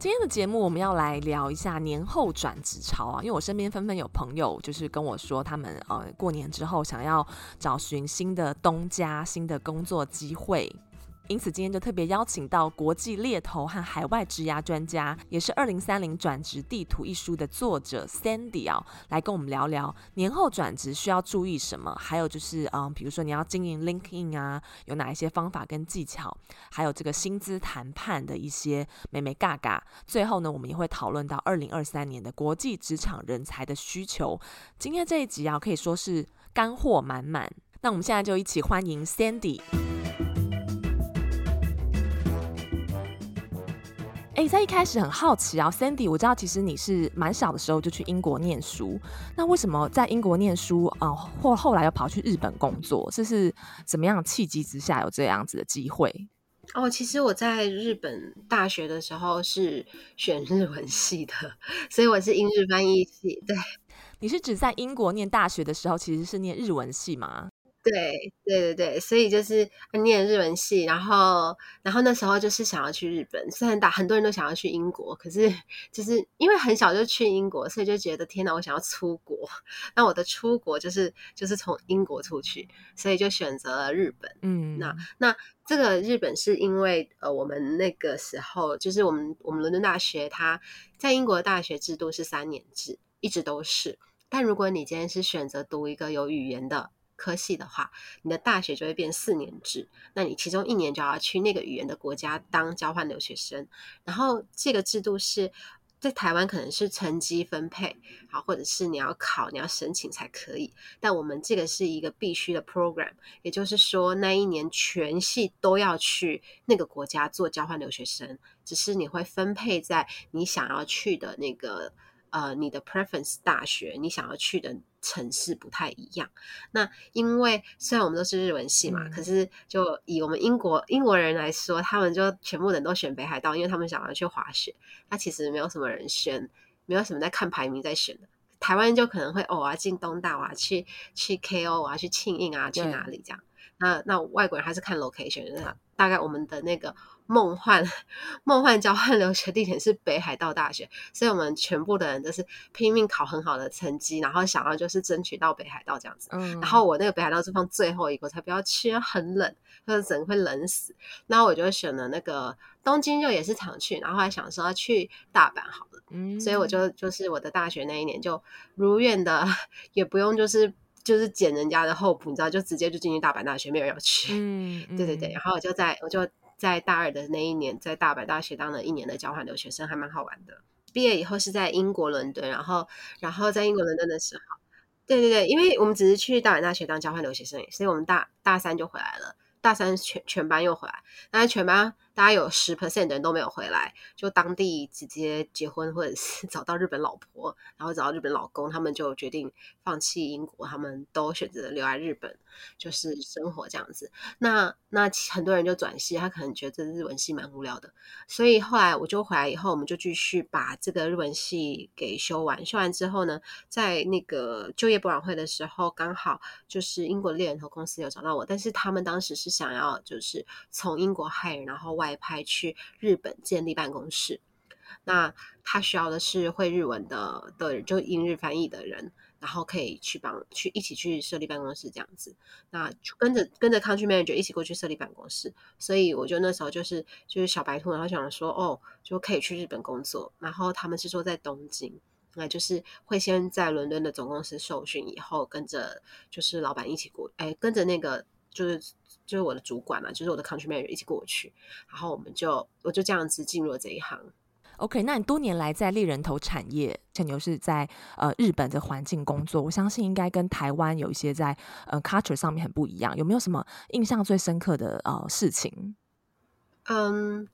今天的节目我们要来聊一下年后转职潮啊，因为我身边纷纷有朋友就是跟我说，他们呃过年之后想要找寻新的东家、新的工作机会。因此，今天就特别邀请到国际猎头和海外职涯专家，也是《二零三零转职地图》一书的作者 Sandy 啊，来跟我们聊聊年后转职需要注意什么，还有就是嗯，比如说你要经营 LinkedIn 啊，有哪一些方法跟技巧，还有这个薪资谈判的一些眉眉嘎嘎。最后呢，我们也会讨论到二零二三年的国际职场人才的需求。今天这一集啊，可以说是干货满满。那我们现在就一起欢迎 Sandy。哎，在一开始很好奇啊，Sandy，我知道其实你是蛮小的时候就去英国念书，那为什么在英国念书啊，或、呃、后来又跑去日本工作？这是怎么样的契机之下有这样子的机会？哦，其实我在日本大学的时候是选日文系的，所以我是英日翻译系。对，你是指在英国念大学的时候其实是念日文系吗？对对对对，所以就是念日文系，然后然后那时候就是想要去日本，虽然大很多人都想要去英国，可是就是因为很小就去英国，所以就觉得天哪，我想要出国。那我的出国就是就是从英国出去，所以就选择了日本。嗯，那那这个日本是因为呃，我们那个时候就是我们我们伦敦大学，它在英国的大学制度是三年制，一直都是。但如果你今天是选择读一个有语言的科系的话，你的大学就会变四年制，那你其中一年就要去那个语言的国家当交换留学生。然后这个制度是在台湾可能是成绩分配，好，或者是你要考、你要申请才可以。但我们这个是一个必须的 program，也就是说那一年全系都要去那个国家做交换留学生，只是你会分配在你想要去的那个。呃，你的 preference 大学，你想要去的城市不太一样。那因为虽然我们都是日文系嘛，嗯、可是就以我们英国英国人来说，他们就全部人都选北海道，因为他们想要去滑雪。那其实没有什么人选，没有什么在看排名在选的。台湾就可能会哦，我要进东大，我要去去 KO，我要去庆应啊，去哪里这样？那那外国人还是看 location，那大概我们的那个。梦幻梦幻交换留学地点是北海道大学，所以我们全部的人都是拼命考很好的成绩，然后想要就是争取到北海道这样子。嗯，然后我那个北海道是放最后一个，我才不要去，很冷，或者整个会冷死。然后我就选了那个东京，就也是常去，然后还想说要去大阪好了。嗯，所以我就就是我的大学那一年就如愿的，也不用就是就是捡人家的后补，你知道，就直接就进去大阪大学，没有人要去。嗯，对对对，然后我就在我就。在大二的那一年，在大阪大学当了一年的交换留学生，还蛮好玩的。毕业以后是在英国伦敦，然后，然后在英国伦敦的时候，对对对，因为我们只是去大阪大学当交换留学生，所以我们大大三就回来了，大三全全班又回来，那全班。大概有十 percent 的人都没有回来，就当地直接结婚，或者是 找到日本老婆，然后找到日本老公，他们就决定放弃英国，他们都选择留在日本，就是生活这样子。那那很多人就转系，他可能觉得这日文系蛮无聊的，所以后来我就回来以后，我们就继续把这个日文系给修完。修完之后呢，在那个就业博览会的时候，刚好就是英国猎人头公司有找到我，但是他们当时是想要就是从英国 hire，然后外。外派去日本建立办公室，那他需要的是会日文的的人，就英日翻译的人，然后可以去帮去一起去设立办公室这样子。那就跟着跟着 country manager 一起过去设立办公室，所以我就那时候就是就是小白兔，然后想说哦，就可以去日本工作。然后他们是说在东京，那就是会先在伦敦的总公司受训，以后跟着就是老板一起过，哎，跟着那个就是。就是我的主管嘛，就是我的 country manager 一起过去，然后我们就我就这样子进入了这一行。OK，那你多年来在猎人头产业，像你又是在呃日本的环境工作，我相信应该跟台湾有一些在呃 culture 上面很不一样。有没有什么印象最深刻的呃事情？嗯，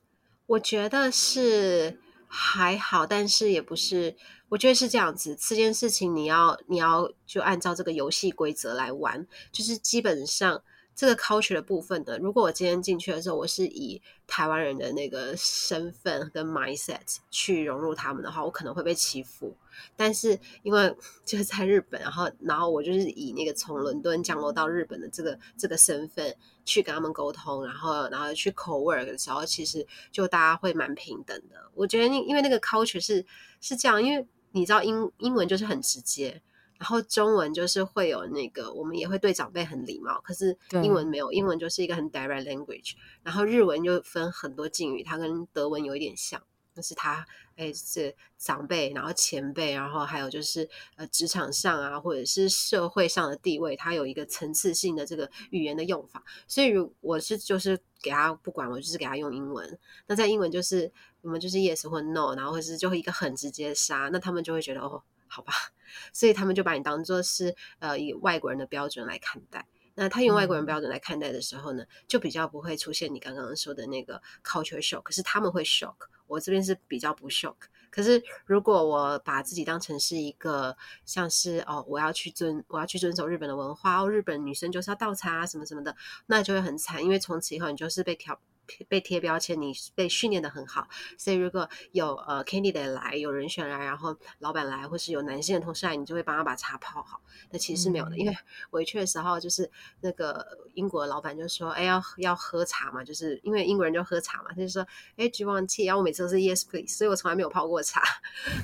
我觉得是还好，但是也不是，我觉得是这样子。这件事情你要你要就按照这个游戏规则来玩，就是基本上。这个 culture 的部分呢，如果我今天进去的时候，我是以台湾人的那个身份跟 mindset 去融入他们的话，我可能会被欺负。但是因为就是在日本，然后然后我就是以那个从伦敦降落到日本的这个这个身份去跟他们沟通，然后然后去 co-work 的时候，其实就大家会蛮平等的。我觉得因因为那个 culture 是是这样，因为你知道英英文就是很直接。然后中文就是会有那个，我们也会对长辈很礼貌，可是英文没有，英文就是一个很 direct language。然后日文就分很多敬语，它跟德文有一点像，但是它哎是长辈，然后前辈，然后还有就是呃职场上啊，或者是社会上的地位，它有一个层次性的这个语言的用法。所以如我是就是给他不管，我就是给他用英文。那在英文就是我们就是 yes 或 no，然后或是就会一个很直接杀，那他们就会觉得哦。好吧，所以他们就把你当做是呃以外国人的标准来看待。那他用外国人标准来看待的时候呢，嗯、就比较不会出现你刚刚说的那个 culture shock。可是他们会 shock，我这边是比较不 shock。可是如果我把自己当成是一个像是哦，我要去遵我要去遵守日本的文化哦，日本女生就是要倒茶什么什么的，那就会很惨，因为从此以后你就是被挑。被贴标签，你被训练的很好，所以如果有呃 candidate 来，有人选来，然后老板来，或是有男性的同事来，你就会帮他把茶泡好。那其实是没有的，嗯、因为回去的时候，就是那个英国的老板就说：“哎，要要喝茶嘛，就是因为英国人就喝茶嘛。”他就说：“哎，do you want tea？” 然后我每次都是 “yes please”，所以我从来没有泡过茶。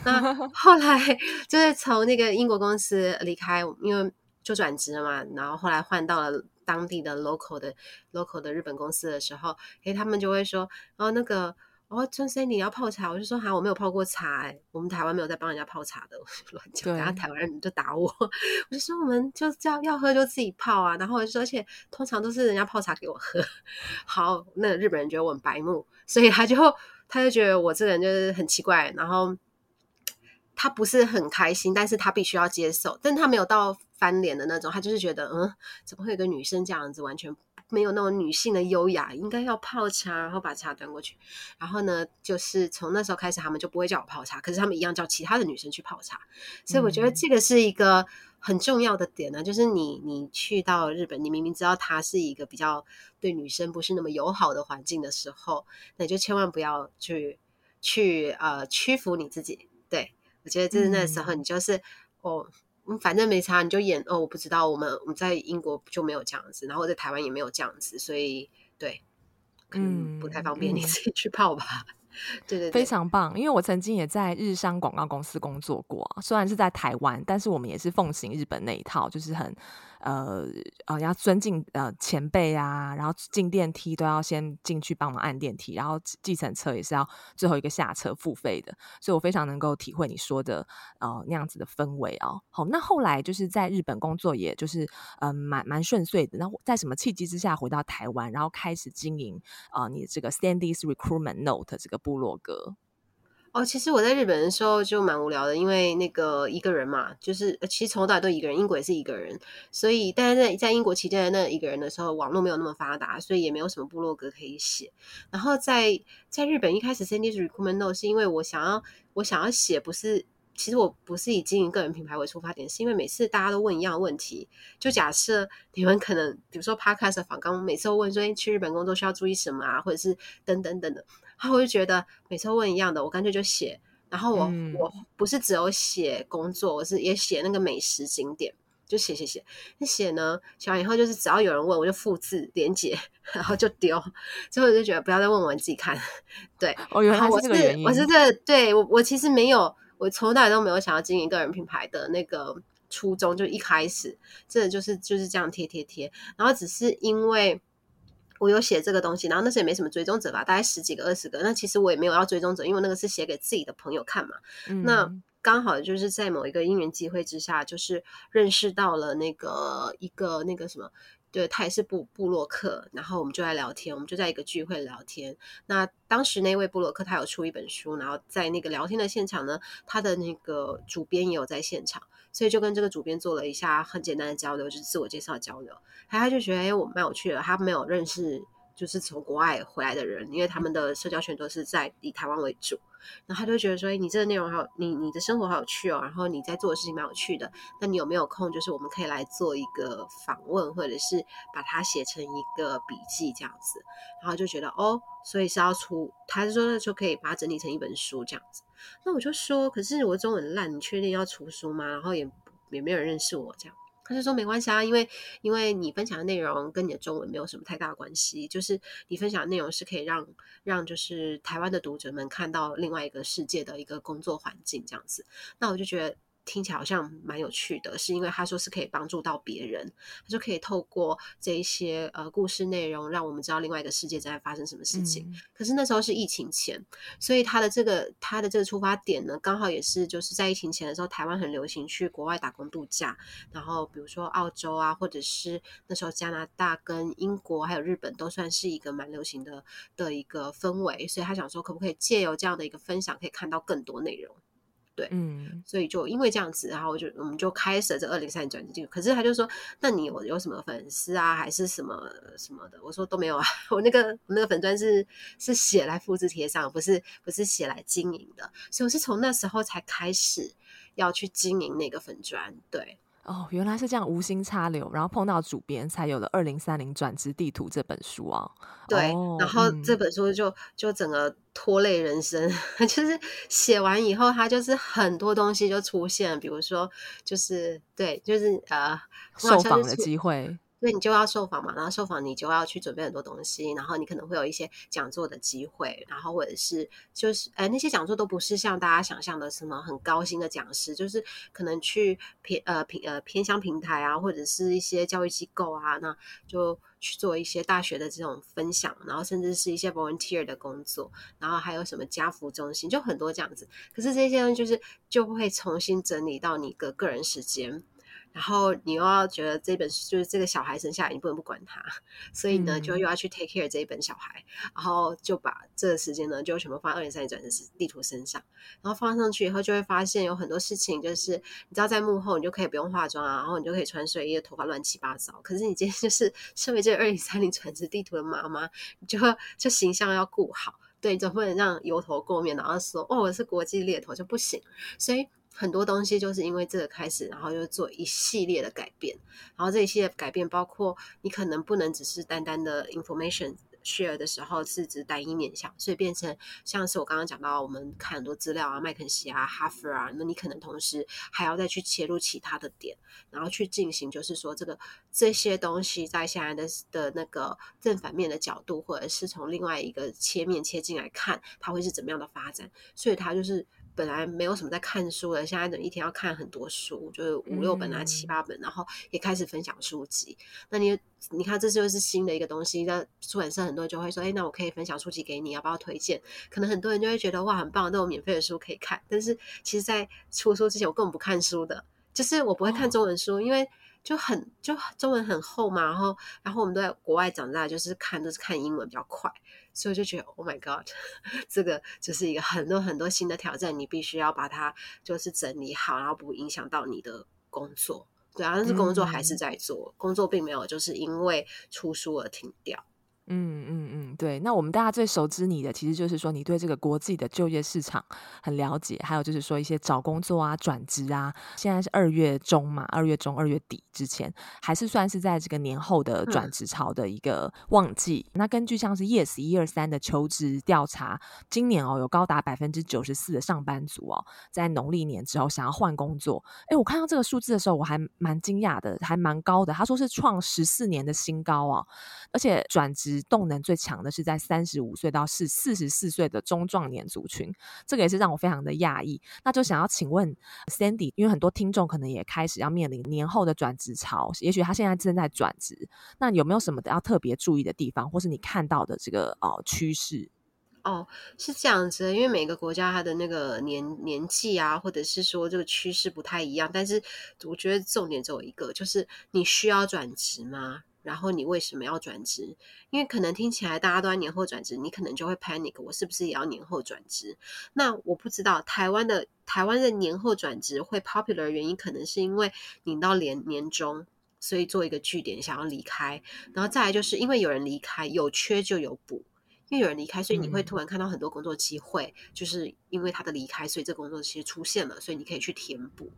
那 后来就是从那个英国公司离开，因为就转职了嘛，然后后来换到了。当地的 local 的 local 的日本公司的时候，诶，他们就会说，哦，那个，哦，春生你要泡茶，我就说，哈，我没有泡过茶，哎，我们台湾没有在帮人家泡茶的，我 乱讲，然后台湾人就打我，我就说我们就叫要喝就自己泡啊，然后我就说，而且通常都是人家泡茶给我喝，好，那日本人觉得我很白目，所以他就他就觉得我这个人就是很奇怪，然后他不是很开心，但是他必须要接受，但他没有到。翻脸的那种，他就是觉得，嗯，怎么会有个女生这样子，完全没有那种女性的优雅，应该要泡茶，然后把茶端过去。然后呢，就是从那时候开始，他们就不会叫我泡茶，可是他们一样叫其他的女生去泡茶。所以我觉得这个是一个很重要的点呢，嗯、就是你你去到日本，你明明知道它是一个比较对女生不是那么友好的环境的时候，那你就千万不要去去呃屈服你自己。对，我觉得就是那时候你就是、嗯、哦。反正没差，你就演哦。我不知道，我们我们在英国就没有这样子，然后在台湾也没有这样子，所以对，可能不太方便，你自己去泡吧。对 对，非常棒。因为我曾经也在日商广告公司工作过，虽然是在台湾，但是我们也是奉行日本那一套，就是很呃呃要尊敬呃前辈啊，然后进电梯都要先进去帮忙按电梯，然后计程车也是要最后一个下车付费的。所以我非常能够体会你说的呃那样子的氛围哦。好，那后来就是在日本工作，也就是呃蛮蛮顺遂的。那在什么契机之下回到台湾，然后开始经营啊、呃、你这个 standis Recruitment Note 这个。部落格哦，其实我在日本的时候就蛮无聊的，因为那个一个人嘛，就是其实从头到尾都一个人，英国也是一个人，所以但是在在英国期间的那一个人的时候，网络没有那么发达，所以也没有什么部落格可以写。然后在在日本一开始 send this Recruitment Note 是因为我想要我想要写，不是其实我不是以经营个人品牌为出发点，是因为每次大家都问一样的问题，就假设你们可能比如说 Podcast 的访纲，每次都问说，去日本工作需要注意什么啊，或者是等等等等。后我就觉得每次问一样的，我干脆就写。然后我、嗯、我不是只有写工作，我是也写那个美食景点，就写写写。那写呢，写完以后就是只要有人问，我就复制连接，然后就丢。最后我就觉得不要再问我，你自己看。对，哦，原来是这个原因。我是这个，对我我其实没有，我从来都没有想要经营个人品牌的那个初衷，就一开始这就是就是这样贴贴贴。然后只是因为。我有写这个东西，然后那时候也没什么追踪者吧，大概十几个、二十个。那其实我也没有要追踪者，因为那个是写给自己的朋友看嘛。嗯、那刚好就是在某一个因缘机会之下，就是认识到了那个一个那个什么，对，他也是布布洛克，然后我们就在聊天，我们就在一个聚会聊天。那当时那位布洛克他有出一本书，然后在那个聊天的现场呢，他的那个主编也有在现场。所以就跟这个主编做了一下很简单的交流，就是自我介绍交流。他他就觉得哎，我蛮有趣的。他没有认识就是从国外回来的人，因为他们的社交圈都是在以台湾为主。然后他就觉得说，哎，你这个内容好，你你的生活好有趣哦，然后你在做的事情蛮有趣的。那你有没有空？就是我们可以来做一个访问，或者是把它写成一个笔记这样子。然后就觉得哦，所以是要出，他是说就可以把它整理成一本书这样子。那我就说，可是我中文烂，你确定要出书吗？然后也也没有人认识我这样。他就说没关系啊，因为因为你分享的内容跟你的中文没有什么太大关系，就是你分享的内容是可以让让就是台湾的读者们看到另外一个世界的一个工作环境这样子。那我就觉得。听起来好像蛮有趣的，是因为他说是可以帮助到别人，他就可以透过这一些呃故事内容，让我们知道另外一个世界正在发生什么事情。嗯。可是那时候是疫情前，所以他的这个他的这个出发点呢，刚好也是就是在疫情前的时候，台湾很流行去国外打工度假，然后比如说澳洲啊，或者是那时候加拿大跟英国还有日本都算是一个蛮流行的的一个氛围，所以他想说可不可以借由这样的一个分享，可以看到更多内容。对，嗯，所以就因为这样子，然后我就我们就开始了这二零三零转职记录。可是他就说，那你有有什么粉丝啊，还是什么什么的？我说都没有啊，我那个我那个粉砖是是写来复制贴上，不是不是写来经营的。所以我是从那时候才开始要去经营那个粉砖，对。哦，原来是这样，无心插柳，然后碰到主编，才有了《二零三零转职地图》这本书啊。对，哦、然后这本书就、嗯、就整个拖累人生，就是写完以后，它就是很多东西就出现，比如说就是对，就是呃，受访的机会。所以你就要受访嘛，然后受访你就要去准备很多东西，然后你可能会有一些讲座的机会，然后或者是就是呃那些讲座都不是像大家想象的什么很高薪的讲师，就是可能去偏呃偏呃偏向平台啊，或者是一些教育机构啊，那就去做一些大学的这种分享，然后甚至是一些 volunteer 的工作，然后还有什么家扶中心，就很多这样子。可是这些呢就是就会重新整理到你的个人时间。然后你又要觉得这本书就是这个小孩生下来，你不能不管他，所以呢，就又要去 take care 这一本小孩，嗯、然后就把这个时间呢，就全部放在二零三零转职地图身上。然后放上去以后，就会发现有很多事情，就是你知道，在幕后你就可以不用化妆啊，然后你就可以穿睡衣，头发乱七八糟。可是你今天就是 身为这个二零三零转职地图的妈妈，你就就形象要顾好，对，总不能让油头垢面，然后说哦，我是国际猎头就不行，所以。很多东西就是因为这个开始，然后就做一系列的改变。然后这一系列改变包括你可能不能只是单单的 information share 的时候是指单一面向，所以变成像是我刚刚讲到，我们看很多资料啊，麦肯锡啊、哈佛啊，那你可能同时还要再去切入其他的点，然后去进行，就是说这个这些东西在现在的的那个正反面的角度，或者是从另外一个切面切进来看，它会是怎么样的发展？所以它就是。本来没有什么在看书的，现在等一天要看很多书，就是五六本啊、七八本，然后也开始分享书籍。那你你看，这就是新的一个东西。那出版社很多人就会说：“哎，那我可以分享书籍给你，要不要推荐？”可能很多人就会觉得哇，很棒，都有免费的书可以看。但是其实，在出书之前，我根本不看书的，就是我不会看中文书，因为。就很就中文很厚嘛，然后然后我们都在国外长大，就是看都是看英文比较快，所以我就觉得 Oh my God，这个就是一个很多很多新的挑战，你必须要把它就是整理好，然后不影响到你的工作。对啊，但是工作还是在做，嗯、工作并没有就是因为出书而停掉。嗯嗯嗯，对。那我们大家最熟知你的，其实就是说你对这个国际的就业市场很了解，还有就是说一些找工作啊、转职啊。现在是二月中嘛，二月中、二月底之前，还是算是在这个年后的转职潮的一个旺季。嗯、那根据像是 Yes 一二三的求职调查，今年哦有高达百分之九十四的上班族哦，在农历年之后想要换工作。哎，我看到这个数字的时候，我还蛮惊讶的，还蛮高的。他说是创十四年的新高哦，而且转职。动能最强的是在三十五岁到四四十四岁的中壮年族群，这个也是让我非常的讶异。那就想要请问 Sandy，因为很多听众可能也开始要面临年后的转职潮，也许他现在正在转职，那有没有什么要特别注意的地方，或是你看到的这个哦趋势？哦，是这样子，因为每个国家它的那个年年纪啊，或者是说这个趋势不太一样，但是我觉得重点只有一个，就是你需要转职吗？然后你为什么要转职？因为可能听起来大家都在年后转职，你可能就会 panic，我是不是也要年后转职？那我不知道台湾的台湾的年后转职会 popular 的原因，可能是因为你到年年终，所以做一个据点，想要离开。然后再来就是因为有人离开，有缺就有补。因为有人离开，所以你会突然看到很多工作机会，嗯、就是因为他的离开，所以这个工作其实出现了，所以你可以去填补。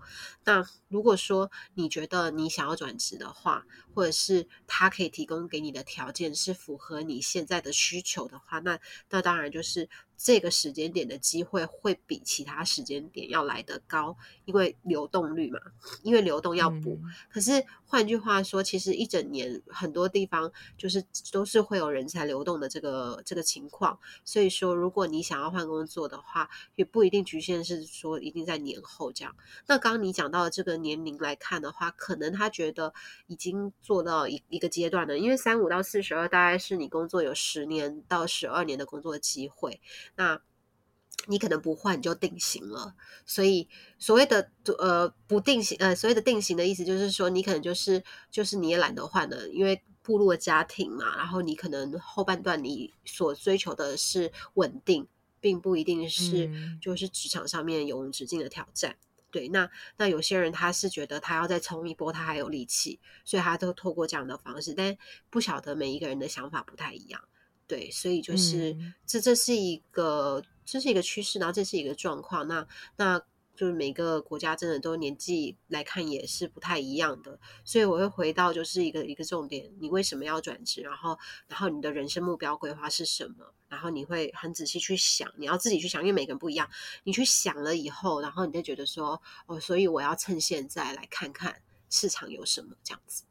那如果说你觉得你想要转职的话，或者是他可以提供给你的条件是符合你现在的需求的话，那那当然就是。这个时间点的机会会比其他时间点要来得高，因为流动率嘛，因为流动要补。嗯、可是换句话说，其实一整年很多地方就是都是会有人才流动的这个这个情况。所以说，如果你想要换工作的话，也不一定局限是说一定在年后这样。那刚刚你讲到的这个年龄来看的话，可能他觉得已经做到一一个阶段了，因为三五到四十二大概是你工作有十年到十二年的工作机会。那你可能不换就定型了，所以所谓的呃不定型呃所谓的定型的意思就是说，你可能就是就是你也懒得换了，因为步入了家庭嘛，然后你可能后半段你所追求的是稳定，并不一定是就是职场上面永无止境的挑战。嗯、对，那那有些人他是觉得他要再冲一波，他还有力气，所以他都透过这样的方式，但不晓得每一个人的想法不太一样。对，所以就是、嗯、这，这是一个，这是一个趋势，然后这是一个状况。那那就是每个国家真的都年纪来看也是不太一样的。所以我会回到就是一个一个重点：你为什么要转职？然后然后你的人生目标规划是什么？然后你会很仔细去想，你要自己去想，因为每个人不一样。你去想了以后，然后你就觉得说哦，所以我要趁现在来看看市场有什么这样子。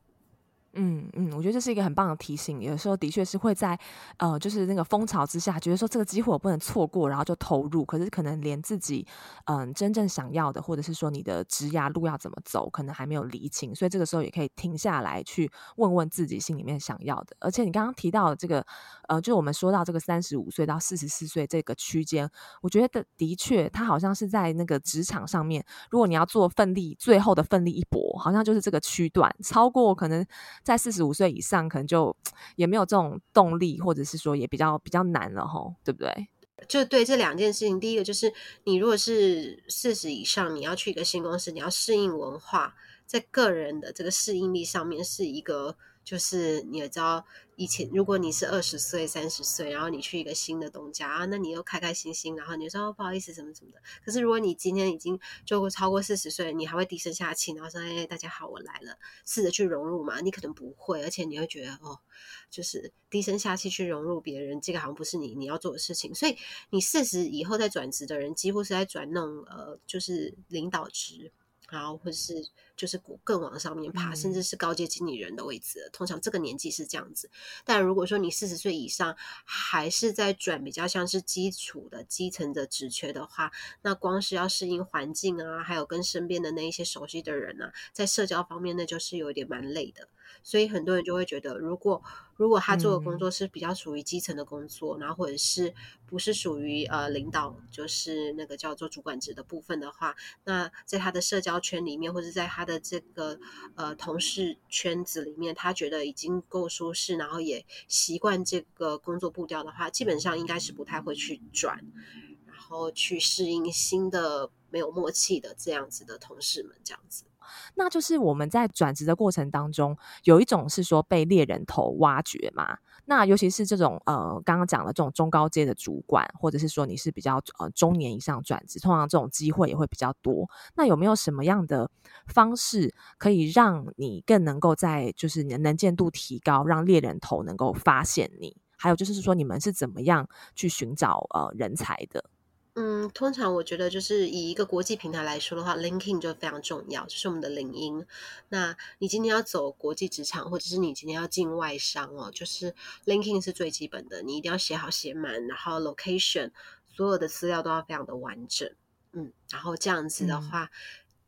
嗯嗯，我觉得这是一个很棒的提醒。有时候的确是会在呃，就是那个风潮之下，觉得说这个机会我不能错过，然后就投入。可是可能连自己嗯、真正想要的，或者是说你的职涯路要怎么走，可能还没有厘清。所以这个时候也可以停下来去问问自己心里面想要的。而且你刚刚提到的这个呃，就我们说到这个三十五岁到四十四岁这个区间，我觉得的的确，它好像是在那个职场上面，如果你要做奋力最后的奋力一搏，好像就是这个区段超过可能。在四十五岁以上，可能就也没有这种动力，或者是说也比较比较难了吼，对不对？就对这两件事情，第一个就是你如果是四十以上，你要去一个新公司，你要适应文化，在个人的这个适应力上面是一个。就是你也知道，以前如果你是二十岁、三十岁，然后你去一个新的东家，那你又开开心心，然后你说哦不好意思什么什么的。可是如果你今天已经就超过四十岁，你还会低声下气，然后说哎大家好，我来了，试着去融入嘛？你可能不会，而且你会觉得哦，就是低声下气去融入别人，这个好像不是你你要做的事情。所以你四十以后再转职的人，几乎是在转那种呃，就是领导职。然后，或者是就是更往上面爬，甚至是高阶经理人的位置。通常这个年纪是这样子。但如果说你四十岁以上，还是在转比较像是基础的基层的职缺的话，那光是要适应环境啊，还有跟身边的那一些熟悉的人啊，在社交方面，那就是有点蛮累的。所以很多人就会觉得，如果如果他做的工作是比较属于基层的工作，嗯、然后或者是不是属于呃领导，就是那个叫做主管职的部分的话，那在他的社交圈里面，或者在他他的这个呃同事圈子里面，他觉得已经够舒适，然后也习惯这个工作步调的话，基本上应该是不太会去转，然后去适应新的没有默契的这样子的同事们，这样子。那就是我们在转职的过程当中，有一种是说被猎人头挖掘嘛。那尤其是这种呃，刚刚讲的这种中高阶的主管，或者是说你是比较呃中年以上转职，通常这种机会也会比较多。那有没有什么样的方式可以让你更能够在就是你能见度提高，让猎人头能够发现你？还有就是说你们是怎么样去寻找呃人才的？嗯，通常我觉得就是以一个国际平台来说的话，LinkedIn 就非常重要，就是我们的领英。那你今天要走国际职场，或者是你今天要进外商哦，就是 LinkedIn 是最基本的，你一定要写好写满，然后 location 所有的资料都要非常的完整。嗯，然后这样子的话，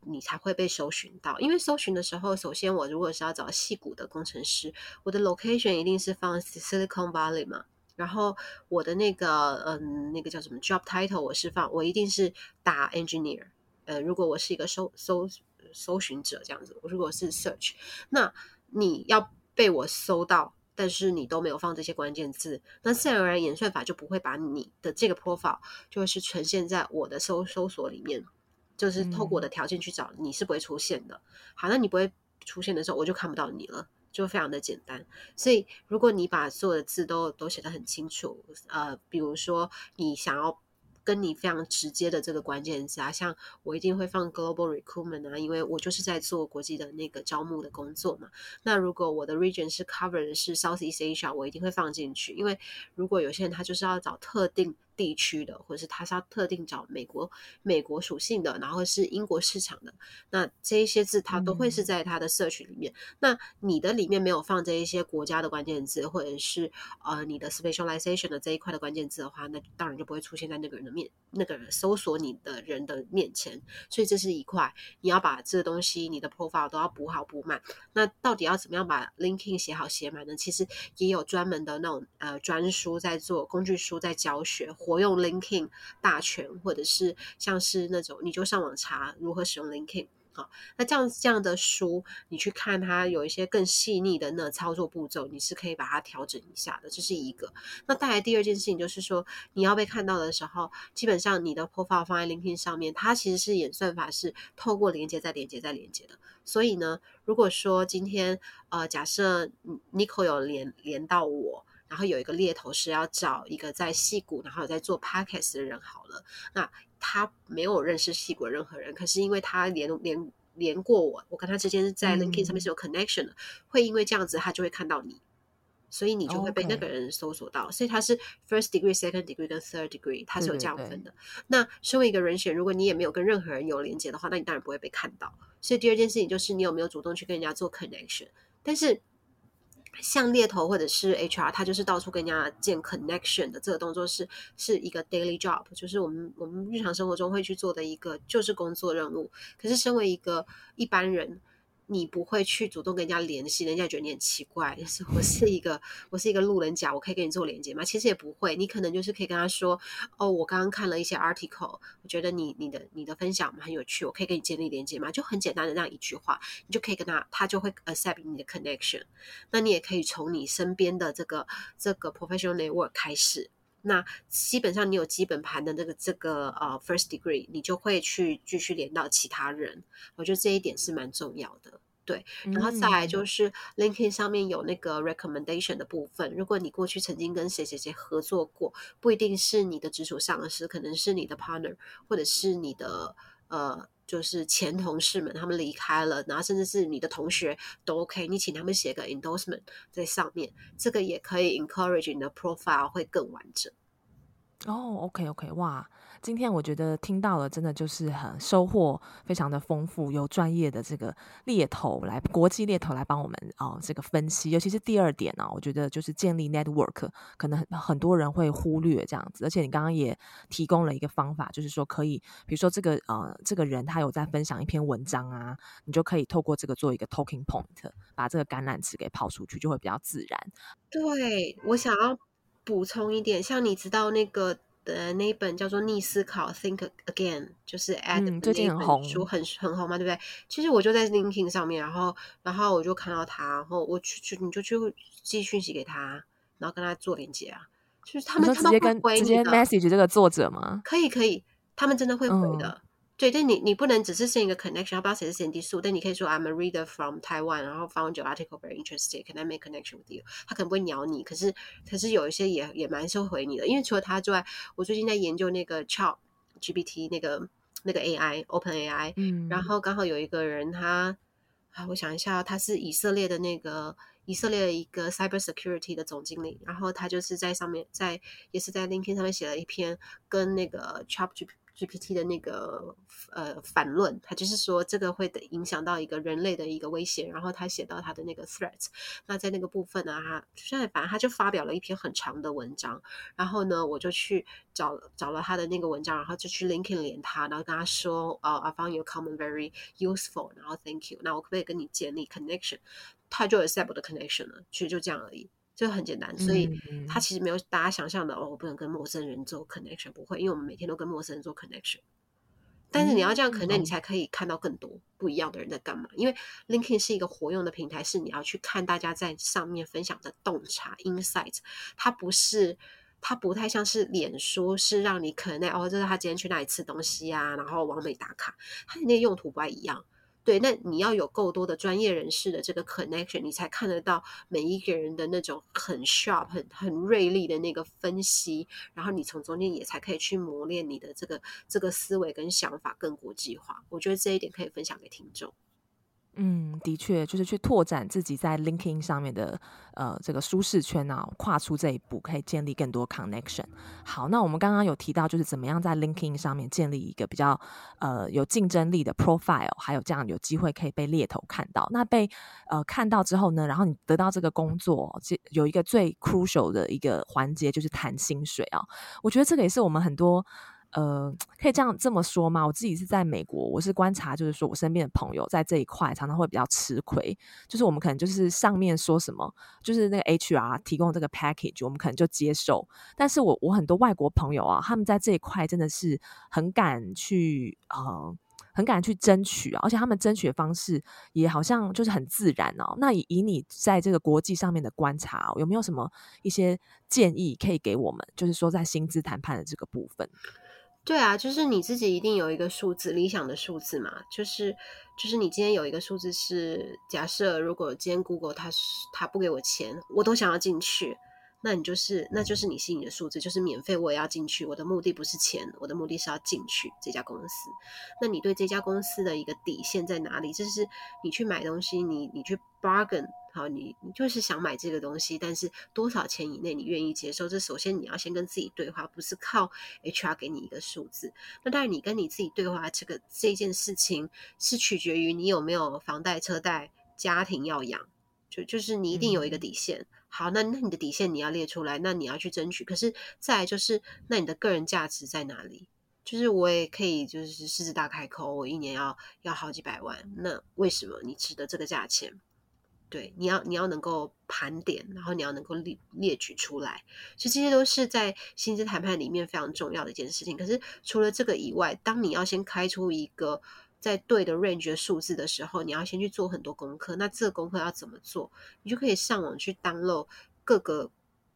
嗯、你才会被搜寻到。因为搜寻的时候，首先我如果是要找戏骨的工程师，我的 location 一定是放 Silicon Valley 嘛。然后我的那个嗯，那个叫什么 job title，我是放我一定是打 engineer。呃，如果我是一个搜搜搜寻者这样子，我如果是 search，那你要被我搜到，但是你都没有放这些关键字，那自然而然演算法就不会把你的这个 profile 就会是呈现在我的搜搜索里面，就是透过我的条件去找，你是不会出现的。好，那你不会出现的时候，我就看不到你了，就非常的简单。所以如果你把所有的字都都写得很清楚，呃，比如说你想要。跟你非常直接的这个关键字啊，像我一定会放 global recruitment 啊，因为我就是在做国际的那个招募的工作嘛。那如果我的 region 是 cover 的是 Southeast Asia，我一定会放进去，因为如果有些人他就是要找特定。地区的，或者是他是要特定找美国美国属性的，然后是英国市场的，那这一些字它都会是在它的社群里面。嗯、那你的里面没有放这一些国家的关键字，或者是呃你的 specialization 的这一块的关键字的话，那当然就不会出现在那个人的面，那个人搜索你的人的面前。所以这是一块，你要把这个东西，你的 profile 都要补好补满。那到底要怎么样把 linking 写好写满呢？其实也有专门的那种呃专书在做，工具书在教学。活用 LinkedIn 大全，或者是像是那种，你就上网查如何使用 LinkedIn。好，那这样这样的书，你去看它有一些更细腻的那操作步骤，你是可以把它调整一下的。这是一个。那带来第二件事情就是说，你要被看到的时候，基本上你的 profile 放在 LinkedIn 上面，它其实是演算法是透过连接再连接再连接的。所以呢，如果说今天呃，假设 Nico 有连连到我。然后有一个猎头是要找一个在戏谷，然后有在做 podcast 的人好了。那他没有认识戏谷的任何人，可是因为他连连连过我，我跟他之间在 LinkedIn 上面是有 connection 的，嗯、会因为这样子他就会看到你，所以你就会被那个人搜索到。所以他是 first degree、second degree 跟 third degree，他是有这样分的。对对对。那身为一个人选，如果你也没有跟任何人有连接的话，那你当然不会被看到。所以第二件事情就是你有没有主动去跟人家做 connection，但是。像猎头或者是 HR，他就是到处跟人家建 connection 的这个动作是是一个 daily job，就是我们我们日常生活中会去做的一个就是工作任务。可是身为一个一般人。你不会去主动跟人家联系，人家觉得你很奇怪。就是我是一个，我是一个路人甲，我可以跟你做连接吗？其实也不会，你可能就是可以跟他说，哦，我刚刚看了一些 article，我觉得你你的你的分享很有趣，我可以跟你建立连接吗？就很简单的那样一句话，你就可以跟他，他就会 accept 你的 connection。那你也可以从你身边的这个这个 professional network 开始。那基本上你有基本盘的那个这个呃 first degree，你就会去继续连到其他人。我觉得这一点是蛮重要的，对。然后再来就是 LinkedIn 上面有那个 recommendation 的部分，如果你过去曾经跟谁谁谁合作过，不一定是你的直属上司，可能是你的 partner，或者是你的呃。就是前同事们，他们离开了，然后甚至是你的同学都 OK，你请他们写个 endorsement 在上面，这个也可以 encourage 你的 profile 会更完整。哦，OK OK，哇。今天我觉得听到了，真的就是很收获，非常的丰富，有专业的这个猎头来国际猎头来帮我们哦，这个分析，尤其是第二点呢、我觉得就是建立 network，可能很很多人会忽略这样子，而且你刚刚也提供了一个方法，就是说可以，比如说这个呃这个人他有在分享一篇文章啊，你就可以透过这个做一个 talking point，把这个橄榄枝给抛出去，就会比较自然。对，我想要补充一点，像你知道那个。的那一本叫做《逆思考》（Think Again），就是 Ad、嗯、最近很红书很很红嘛，对不对？其实我就在 LinkedIn 上面，然后然后我就看到他，然后我去去你就去寄讯息给他，然后跟他做连接啊。就是他们他们会回直接 message 这个作者吗？可以可以，他们真的会回的。嗯对，但你你不能只是 send 一个 connection，要不要谁是 Sandy Su？但你可以说 I'm a reader from Taiwan，然后 found your article very interesting，can I make connection with you？他可能不会鸟你，可是可是有一些也也蛮收回你的，因为除了他之外，我最近在研究那个 Chat GPT 那个那个 AI Open AI，嗯，然后刚好有一个人他啊，我想一下，他是以色列的那个以色列的一个 cyber security 的总经理，然后他就是在上面在也是在 LinkedIn 上面写了一篇跟那个 Chat GPT 的那个呃反论，他就是说这个会影响到一个人类的一个威胁，然后他写到他的那个 threat，那在那个部分呢，他现在反正他就发表了一篇很长的文章，然后呢，我就去找找了他的那个文章，然后就去 linking 连他，然后跟他说，哦、，I found your comment very useful，然后 Thank you，那我可不可以跟你建立 connection？他就 accept 的 connection 了，其实就这样而已。就很简单，所以他其实没有大家想象的哦，我不能跟陌生人做 connection，不会，因为我们每天都跟陌生人做 connection。但是你要这样，connect，你才可以看到更多不一样的人在干嘛。因为 LinkedIn 是一个活用的平台，是你要去看大家在上面分享的洞察 insight，它不是，它不太像是脸书，是让你可能哦，就是他今天去那里吃东西啊，然后往美打卡，它的那个用途不太一样。对，那你要有够多的专业人士的这个 connection，你才看得到每一个人的那种很 sharp、很很锐利的那个分析，然后你从中间也才可以去磨练你的这个这个思维跟想法更国际化。我觉得这一点可以分享给听众。嗯，的确，就是去拓展自己在 l i n k i n g 上面的呃这个舒适圈啊，跨出这一步，可以建立更多 connection。好，那我们刚刚有提到，就是怎么样在 l i n k i n g 上面建立一个比较呃有竞争力的 profile，还有这样有机会可以被猎头看到。那被呃看到之后呢，然后你得到这个工作，这有一个最 crucial 的一个环节就是谈薪水啊。我觉得这个也是我们很多。呃，可以这样这么说吗？我自己是在美国，我是观察，就是说我身边的朋友在这一块常常会比较吃亏。就是我们可能就是上面说什么，就是那个 HR 提供这个 package，我们可能就接受。但是我我很多外国朋友啊，他们在这一块真的是很敢去呃，很敢去争取啊，而且他们争取的方式也好像就是很自然哦。那以以你在这个国际上面的观察，有没有什么一些建议可以给我们？就是说在薪资谈判的这个部分。对啊，就是你自己一定有一个数字，理想的数字嘛。就是就是你今天有一个数字是假设，如果今天 Google 它是它不给我钱，我都想要进去，那你就是那就是你心里的数字，就是免费我也要进去。我的目的不是钱，我的目的是要进去这家公司。那你对这家公司的一个底线在哪里？就是你去买东西，你你去 bargain。好，你你就是想买这个东西，但是多少钱以内你愿意接受？这首先你要先跟自己对话，不是靠 HR 给你一个数字。那当然，你跟你自己对话，这个这件事情是取决于你有没有房贷、车贷、家庭要养，就就是你一定有一个底线。嗯、好，那那你的底线你要列出来，那你要去争取。可是再就是，那你的个人价值在哪里？就是我也可以就是狮子大开口，我一年要要好几百万，那为什么你值得这个价钱？对，你要你要能够盘点，然后你要能够列列举出来，其实这些都是在薪资谈判里面非常重要的一件事情。可是除了这个以外，当你要先开出一个在对的 range 的数字的时候，你要先去做很多功课。那这个功课要怎么做？你就可以上网去 download 各个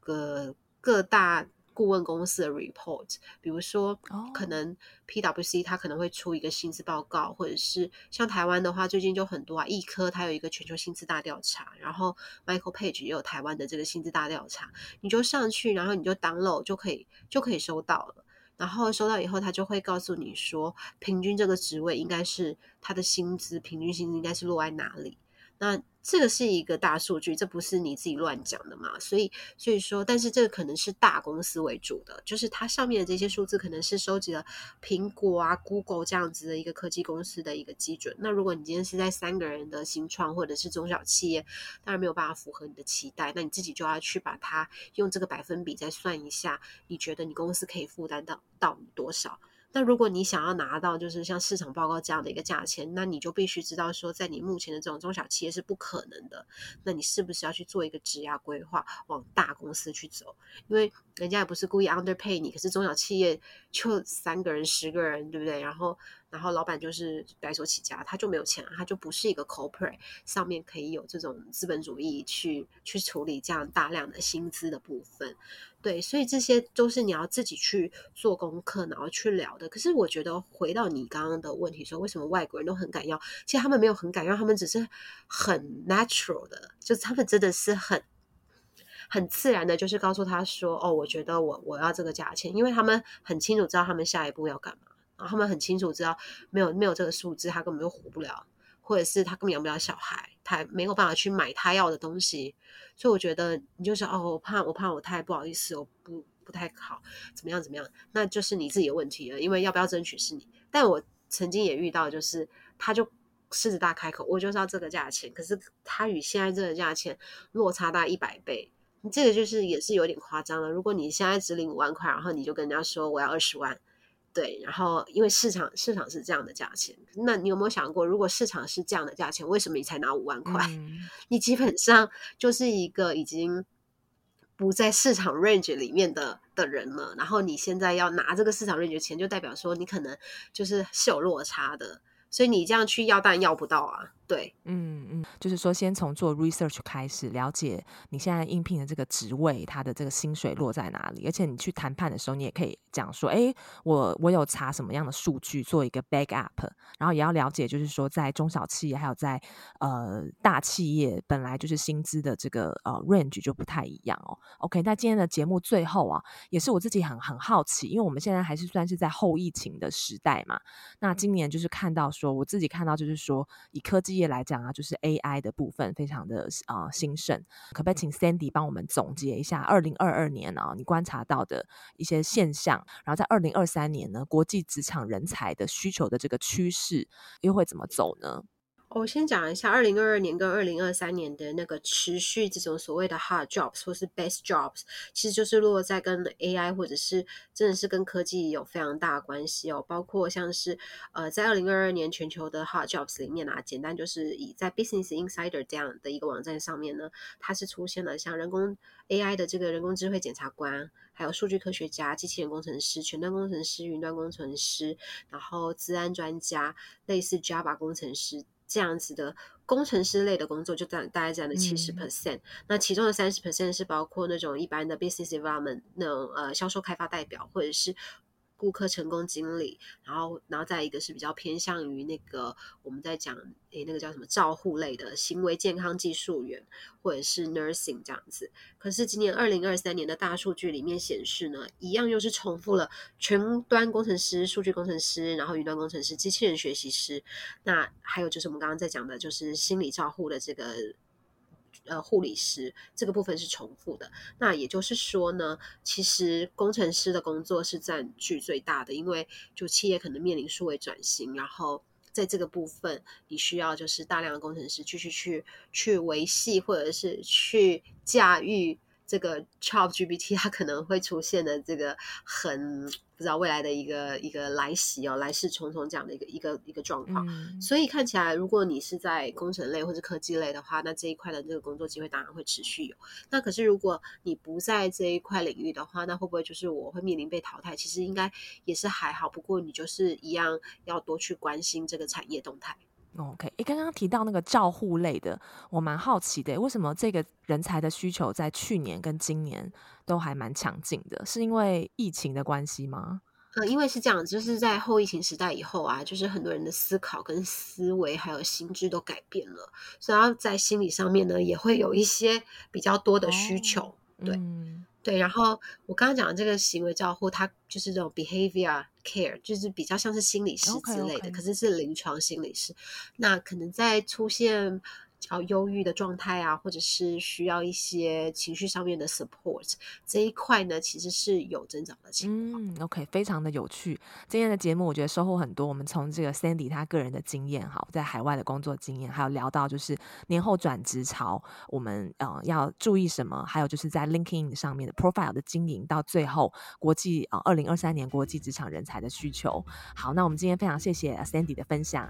呃各大。顾问公司的 report，比如说，可能 PwC 它可能会出一个薪资报告，或者是像台湾的话，最近就很多啊，易科它有一个全球薪资大调查，然后 Michael Page 也有台湾的这个薪资大调查，你就上去，然后你就 download 就可以就可以收到了，然后收到以后，他就会告诉你说，平均这个职位应该是他的薪资平均薪资应该是落在哪里，那。这个是一个大数据，这不是你自己乱讲的嘛？所以，所以说，但是这个可能是大公司为主的，就是它上面的这些数字可能是收集了苹果啊、Google 这样子的一个科技公司的一个基准。那如果你今天是在三个人的新创或者是中小企业，当然没有办法符合你的期待，那你自己就要去把它用这个百分比再算一下，你觉得你公司可以负担到到多少？那如果你想要拿到就是像市场报告这样的一个价钱，那你就必须知道说，在你目前的这种中小企业是不可能的。那你是不是要去做一个质押规划，往大公司去走？因为人家也不是故意 underpay 你，可是中小企业就三个人、十个人，对不对？然后。然后老板就是白手起家，他就没有钱，他就不是一个 corporate 上面可以有这种资本主义去去处理这样大量的薪资的部分。对，所以这些都是你要自己去做功课，然后去聊的。可是我觉得回到你刚刚的问题说，为什么外国人都很敢要？其实他们没有很敢要，他们只是很 natural 的，就是他们真的是很很自然的，就是告诉他说：“哦，我觉得我我要这个价钱。”因为他们很清楚知道他们下一步要干嘛。然后他们很清楚知道，没有没有这个数字，他根本就活不了，或者是他根本养不了小孩，他没有办法去买他要的东西。所以我觉得你就是哦，我怕我怕我太不好意思，我不不太好，怎么样怎么样，那就是你自己的问题了。因为要不要争取是你。但我曾经也遇到，就是他就狮子大开口，我就是要这个价钱，可是他与现在这个价钱落差大一百倍，你这个就是也是有点夸张了。如果你现在只领五万块，然后你就跟人家说我要二十万。对，然后因为市场市场是这样的价钱，那你有没有想过，如果市场是这样的价钱，为什么你才拿五万块？嗯、你基本上就是一个已经不在市场 range 里面的的人了。然后你现在要拿这个市场 range 的钱，就代表说你可能就是是有落差的，所以你这样去要，当然要不到啊。对，嗯嗯，就是说先从做 research 开始了解你现在应聘的这个职位，它的这个薪水落在哪里，而且你去谈判的时候，你也可以讲说，哎，我我有查什么样的数据做一个 back up，然后也要了解，就是说在中小企业还有在呃大企业，本来就是薪资的这个呃 range 就不太一样哦。OK，那今天的节目最后啊，也是我自己很很好奇，因为我们现在还是算是在后疫情的时代嘛，那今年就是看到说，我自己看到就是说以科技业来讲啊，就是 AI 的部分非常的啊兴盛，可不可以请 Sandy 帮我们总结一下二零二二年啊你观察到的一些现象，然后在二零二三年呢，国际职场人才的需求的这个趋势又会怎么走呢？我先讲一下二零二二年跟二零二三年的那个持续这种所谓的 hard jobs 或是 best jobs，其实就是落在跟 AI 或者是真的是跟科技有非常大的关系哦。包括像是呃，在二零二二年全球的 hard jobs 里面啊，简单就是以在 Business Insider 这样的一个网站上面呢，它是出现了像人工 AI 的这个人工智慧检察官，还有数据科学家、机器人工程师、前端工程师、云端工程师，然后资安专家，类似 Java 工程师。这样子的工程师类的工作就占大概占了七十 percent，那其中的三十 percent 是包括那种一般的 business development 那种呃销售开发代表或者是。顾客成功经理，然后，然后再一个是比较偏向于那个我们在讲诶，那个叫什么照护类的行为健康技术员，或者是 nursing 这样子。可是今年二零二三年的大数据里面显示呢，一样又是重复了全端工程师、数据工程师，然后云端工程师、机器人学习师，那还有就是我们刚刚在讲的，就是心理照护的这个。呃，护理师这个部分是重复的，那也就是说呢，其实工程师的工作是占据最大的，因为就企业可能面临数位转型，然后在这个部分，你需要就是大量的工程师继续去去维系或者是去驾驭。这个 ChatGPT 它可能会出现的这个很不知道未来的一个一个来袭哦，来势汹汹这样的一个一个一个状况。嗯、所以看起来，如果你是在工程类或者科技类的话，那这一块的这个工作机会当然会持续有。那可是如果你不在这一块领域的话，那会不会就是我会面临被淘汰？其实应该也是还好，不过你就是一样要多去关心这个产业动态。OK，诶，刚刚提到那个照护类的，我蛮好奇的，为什么这个人才的需求在去年跟今年都还蛮强劲的？是因为疫情的关系吗？呃，因为是这样，就是在后疫情时代以后啊，就是很多人的思考跟思维还有心智都改变了，所以在心理上面呢，也会有一些比较多的需求，哦、对。嗯对，然后我刚刚讲的这个行为照护，它就是这种 behavior care，就是比较像是心理师之类的，okay, okay. 可是是临床心理师。那可能在出现。较忧郁的状态啊，或者是需要一些情绪上面的 support 这一块呢，其实是有增长的情况。嗯，OK，非常的有趣。今天的节目我觉得收获很多。我们从这个 Sandy 他个人的经验，哈，在海外的工作经验，还有聊到就是年后转职潮，我们呃要注意什么，还有就是在 LinkedIn 上面的 profile 的经营，到最后国际啊，二零二三年国际职场人才的需求。好，那我们今天非常谢谢 Sandy 的分享。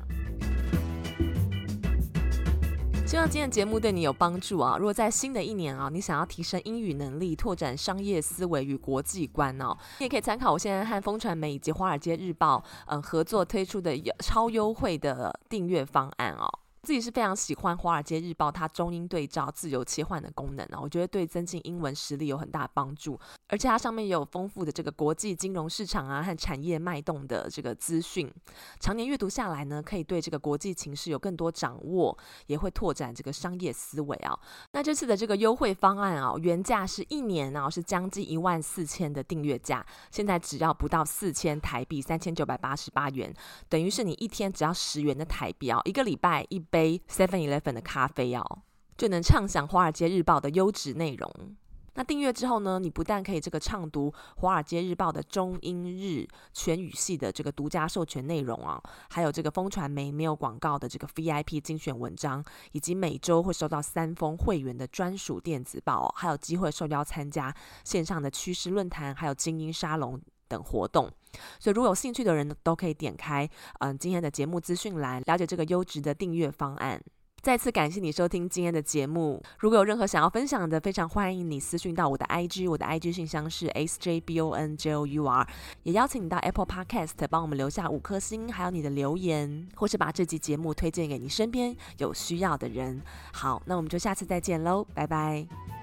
希望今天的节目对你有帮助啊！如果在新的一年啊，你想要提升英语能力，拓展商业思维与国际观哦，你也可以参考我现在和风传媒以及华尔街日报嗯合作推出的超优惠的订阅方案哦。自己是非常喜欢《华尔街日报》它中英对照、自由切换的功能啊，我觉得对增进英文实力有很大帮助。而且它上面也有丰富的这个国际金融市场啊和产业脉动的这个资讯。常年阅读下来呢，可以对这个国际情势有更多掌握，也会拓展这个商业思维啊。那这次的这个优惠方案啊，原价是一年啊是将近一万四千的订阅价，现在只要不到四千台币，三千九百八十八元，等于是你一天只要十元的台币啊，一个礼拜一。杯 Seven Eleven 的咖啡哦，就能畅享《华尔街日报》的优质内容。那订阅之后呢，你不但可以这个畅读《华尔街日报》的中英日全语系的这个独家授权内容啊，还有这个风传媒没有广告的这个 VIP 精选文章，以及每周会收到三封会员的专属电子报，还有机会受邀参加线上的趋势论坛，还有精英沙龙等活动。所以，如果有兴趣的人都可以点开嗯今天的节目资讯栏，了解这个优质的订阅方案。再次感谢你收听今天的节目。如果有任何想要分享的，非常欢迎你私讯到我的 IG，我的 IG 信箱是 sjbonjour，也邀请你到 Apple Podcast 帮我们留下五颗星，还有你的留言，或是把这集节目推荐给你身边有需要的人。好，那我们就下次再见喽，拜拜。